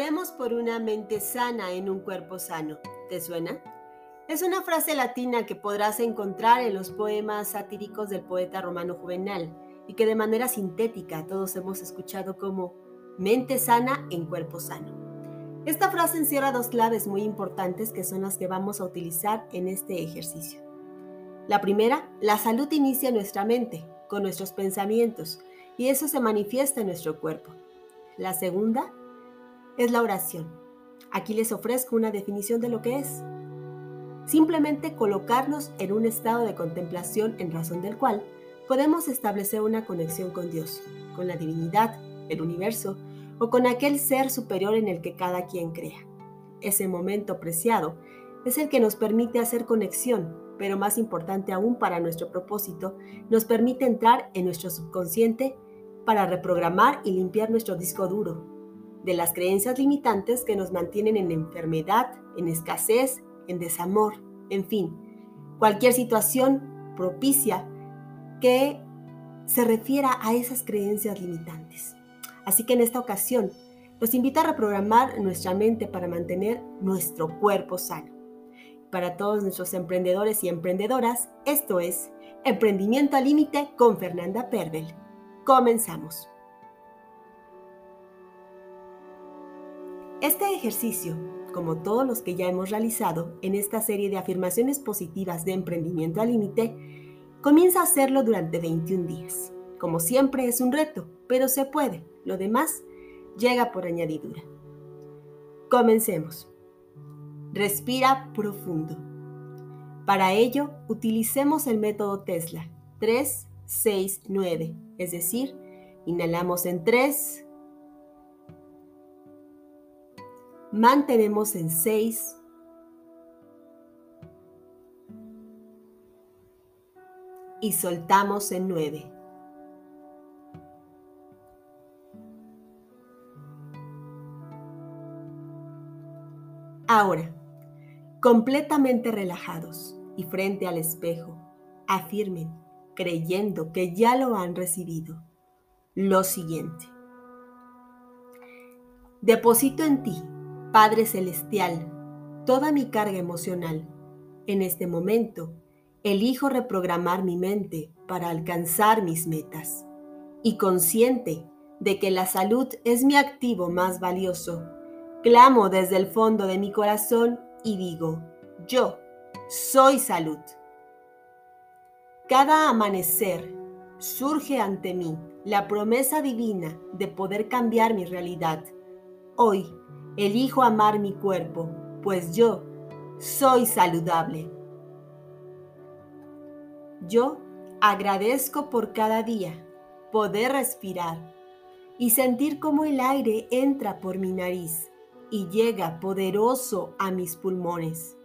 Oremos por una mente sana en un cuerpo sano. ¿Te suena? Es una frase latina que podrás encontrar en los poemas satíricos del poeta romano Juvenal y que de manera sintética todos hemos escuchado como mente sana en cuerpo sano. Esta frase encierra dos claves muy importantes que son las que vamos a utilizar en este ejercicio. La primera, la salud inicia nuestra mente, con nuestros pensamientos, y eso se manifiesta en nuestro cuerpo. La segunda es la oración. Aquí les ofrezco una definición de lo que es. Simplemente colocarnos en un estado de contemplación en razón del cual podemos establecer una conexión con Dios, con la divinidad, el universo o con aquel ser superior en el que cada quien crea. Ese momento preciado es el que nos permite hacer conexión, pero más importante aún para nuestro propósito, nos permite entrar en nuestro subconsciente para reprogramar y limpiar nuestro disco duro de las creencias limitantes que nos mantienen en enfermedad, en escasez, en desamor, en fin, cualquier situación propicia que se refiera a esas creencias limitantes. Así que en esta ocasión los invito a reprogramar nuestra mente para mantener nuestro cuerpo sano. Para todos nuestros emprendedores y emprendedoras, esto es Emprendimiento al Límite con Fernanda Pervel. Comenzamos. Este ejercicio, como todos los que ya hemos realizado en esta serie de afirmaciones positivas de emprendimiento al límite, comienza a hacerlo durante 21 días. Como siempre es un reto, pero se puede. Lo demás llega por añadidura. Comencemos. Respira profundo. Para ello, utilicemos el método Tesla 3, 6, 9, es decir, inhalamos en 3, mantenemos en 6, y soltamos en 9. Ahora, completamente relajados y frente al espejo, afirmen creyendo que ya lo han recibido. Lo siguiente. Deposito en ti, Padre Celestial, toda mi carga emocional. En este momento, elijo reprogramar mi mente para alcanzar mis metas. Y consciente de que la salud es mi activo más valioso, clamo desde el fondo de mi corazón y digo, yo soy salud. Cada amanecer surge ante mí la promesa divina de poder cambiar mi realidad. Hoy elijo amar mi cuerpo, pues yo soy saludable. Yo agradezco por cada día poder respirar y sentir cómo el aire entra por mi nariz y llega poderoso a mis pulmones,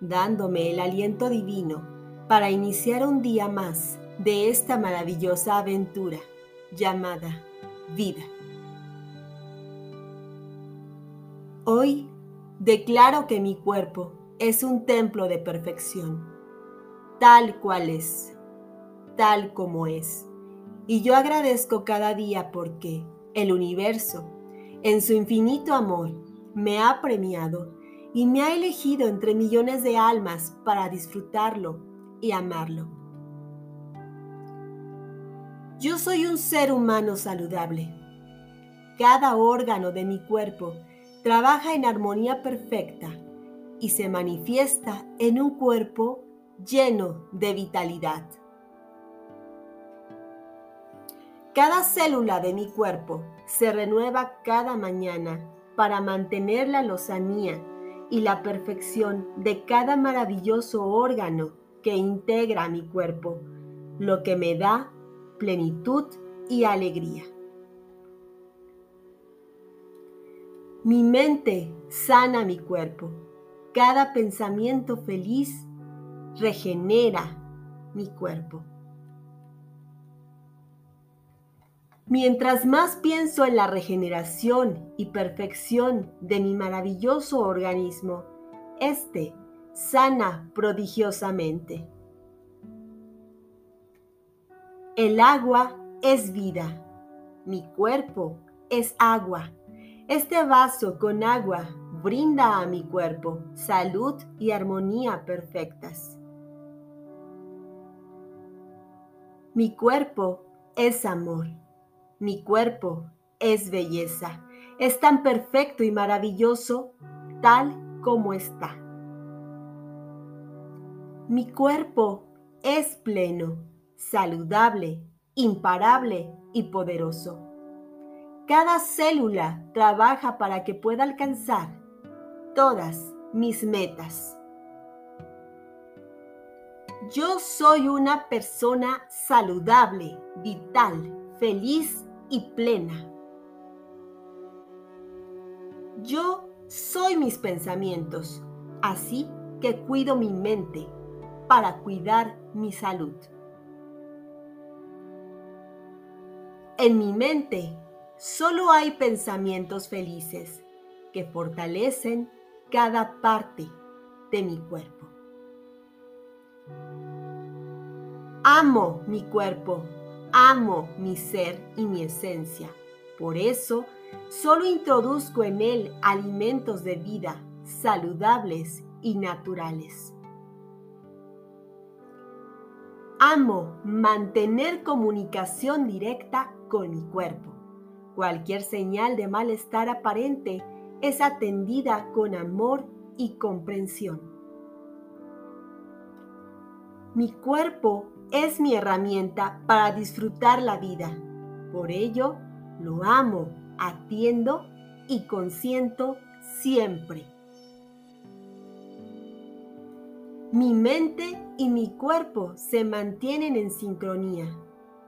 dándome el aliento divino para iniciar un día más de esta maravillosa aventura llamada vida. Hoy declaro que mi cuerpo es un templo de perfección, tal cual es, tal como es. Y yo agradezco cada día porque el universo, en su infinito amor, me ha premiado y me ha elegido entre millones de almas para disfrutarlo y amarlo. Yo soy un ser humano saludable. Cada órgano de mi cuerpo trabaja en armonía perfecta y se manifiesta en un cuerpo lleno de vitalidad. Cada célula de mi cuerpo se renueva cada mañana para mantener la lozanía y la perfección de cada maravilloso órgano que integra mi cuerpo, lo que me da plenitud y alegría. Mi mente sana mi cuerpo. Cada pensamiento feliz regenera mi cuerpo. Mientras más pienso en la regeneración y perfección de mi maravilloso organismo, este sana prodigiosamente. El agua es vida, mi cuerpo es agua, Este vaso con agua brinda a mi cuerpo salud y armonía perfectas. Mi cuerpo es amor. Mi cuerpo es belleza. Es tan perfecto y maravilloso tal como está. Mi cuerpo es pleno, saludable, imparable y poderoso. Cada célula trabaja para que pueda alcanzar todas mis metas. Yo soy una persona saludable, vital, feliz y plena. Yo soy mis pensamientos, así que cuido mi mente para cuidar mi salud. En mi mente solo hay pensamientos felices que fortalecen cada parte de mi cuerpo. Amo mi cuerpo, amo mi ser y mi esencia. Por eso, solo introduzco en él alimentos de vida saludables y naturales. Amo mantener comunicación directa con mi cuerpo. Cualquier señal de malestar aparente es atendida con amor y comprensión. Mi cuerpo es mi herramienta para disfrutar la vida. Por ello, lo amo, atiendo y consiento siempre. Mi mente y mi cuerpo se mantienen en sincronía.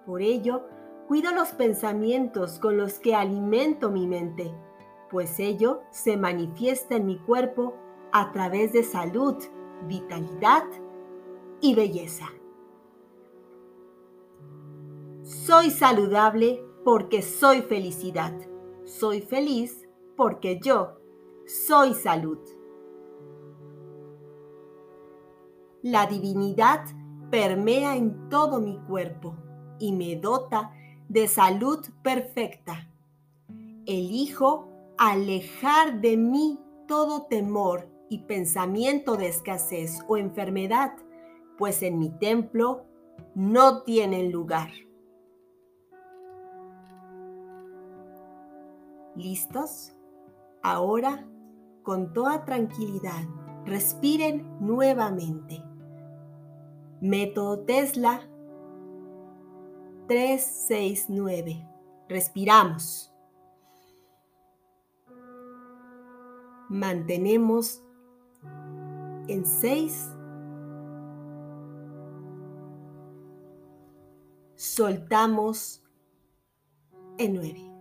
Por ello, cuido los pensamientos con los que alimento mi mente, pues ello se manifiesta en mi cuerpo a través de salud, vitalidad y belleza. Soy saludable porque soy felicidad. Soy feliz porque yo soy salud. La divinidad permea en todo mi cuerpo y me dota de salud perfecta. Elijo alejar de mí todo temor y pensamiento de escasez o enfermedad, pues en mi templo no tienen lugar. ¿Listos? Ahora, con toda tranquilidad, respiren nuevamente. Método Tesla 369. Respiramos. Mantenemos en 6. Soltamos en 9.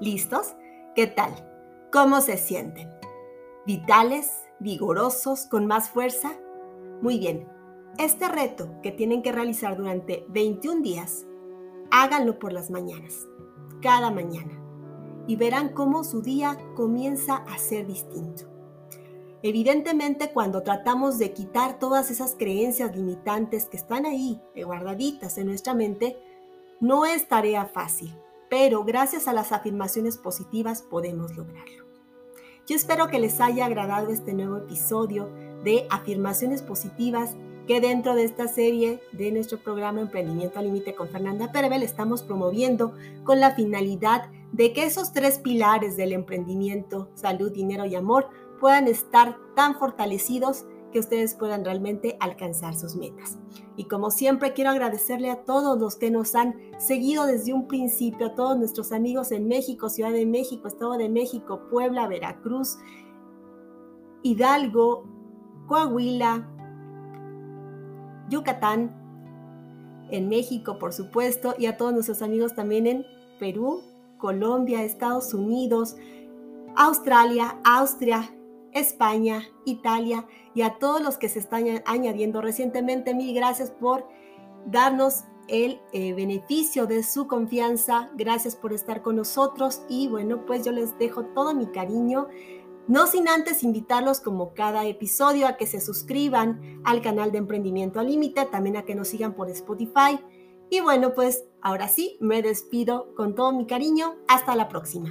¿Listos? ¿Qué tal? ¿Cómo se sienten? ¿Vitales? ¿Vigorosos? ¿Con más fuerza? Muy bien. Este reto que tienen que realizar durante 21 días, háganlo por las mañanas, cada mañana, y verán cómo su día comienza a ser distinto. Evidentemente, cuando tratamos de quitar todas esas creencias limitantes que están ahí, guardaditas en nuestra mente, no es tarea fácil pero gracias a las afirmaciones positivas podemos lograrlo. Yo espero que les haya agradado este nuevo episodio de afirmaciones positivas que dentro de esta serie de nuestro programa Emprendimiento al Límite con Fernanda Pervel estamos promoviendo con la finalidad de que esos tres pilares del emprendimiento, salud, dinero y amor, puedan estar tan fortalecidos que ustedes puedan realmente alcanzar sus metas. Y como siempre quiero agradecerle a todos los que nos han seguido desde un principio, a todos nuestros amigos en México, Ciudad de México, Estado de México, Puebla, Veracruz, Hidalgo, Coahuila, Yucatán, en México, por supuesto, y a todos nuestros amigos también en Perú, Colombia, Estados Unidos, Australia, Austria, España, Italia y a todos los que se están añadiendo recientemente. Mil gracias por darnos el eh, beneficio de su confianza. Gracias por estar con nosotros y bueno, pues yo les dejo todo mi cariño No sin antes invitarlos como cada episodio a que se suscriban al canal de Emprendimiento al Límite, también a que nos sigan por Spotify. Y bueno, pues ahora sí, me despido con todo mi cariño. Hasta la próxima.